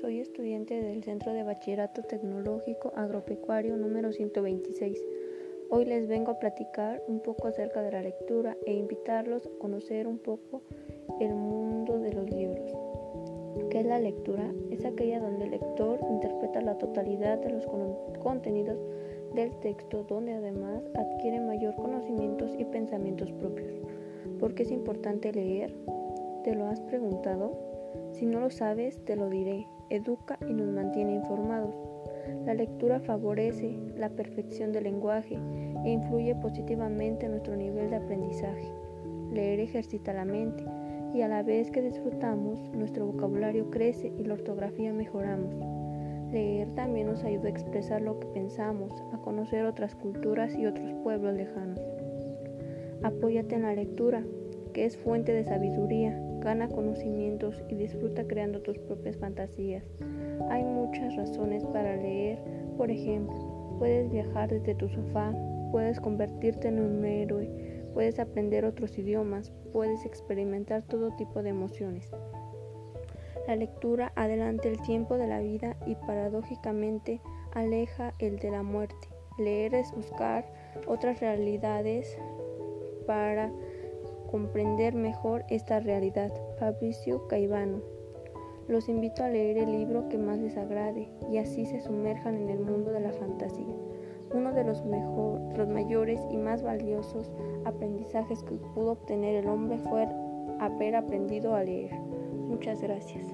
soy estudiante del Centro de Bachillerato Tecnológico Agropecuario número 126. Hoy les vengo a platicar un poco acerca de la lectura e invitarlos a conocer un poco el mundo de los libros. ¿Qué es la lectura? Es aquella donde el lector interpreta la totalidad de los contenidos del texto, donde además adquiere mayor conocimientos y pensamientos propios. ¿Por qué es importante leer? ¿Te lo has preguntado? Si no lo sabes, te lo diré. Educa y nos mantiene informados. La lectura favorece la perfección del lenguaje e influye positivamente en nuestro nivel de aprendizaje. Leer ejercita la mente y a la vez que disfrutamos, nuestro vocabulario crece y la ortografía mejoramos. Leer también nos ayuda a expresar lo que pensamos, a conocer otras culturas y otros pueblos lejanos. Apóyate en la lectura, que es fuente de sabiduría, gana conocimientos y disfruta creando tus propias fantasías. Hay muchas razones para leer, por ejemplo, puedes viajar desde tu sofá, puedes convertirte en un héroe, puedes aprender otros idiomas, puedes experimentar todo tipo de emociones. La lectura adelanta el tiempo de la vida y paradójicamente aleja el de la muerte. Leer es buscar otras realidades para comprender mejor esta realidad. Fabricio Caivano. Los invito a leer el libro que más les agrade y así se sumerjan en el mundo de la fantasía. Uno de los, mejor, los mayores y más valiosos aprendizajes que pudo obtener el hombre fue haber aprendido a leer. Muchas gracias.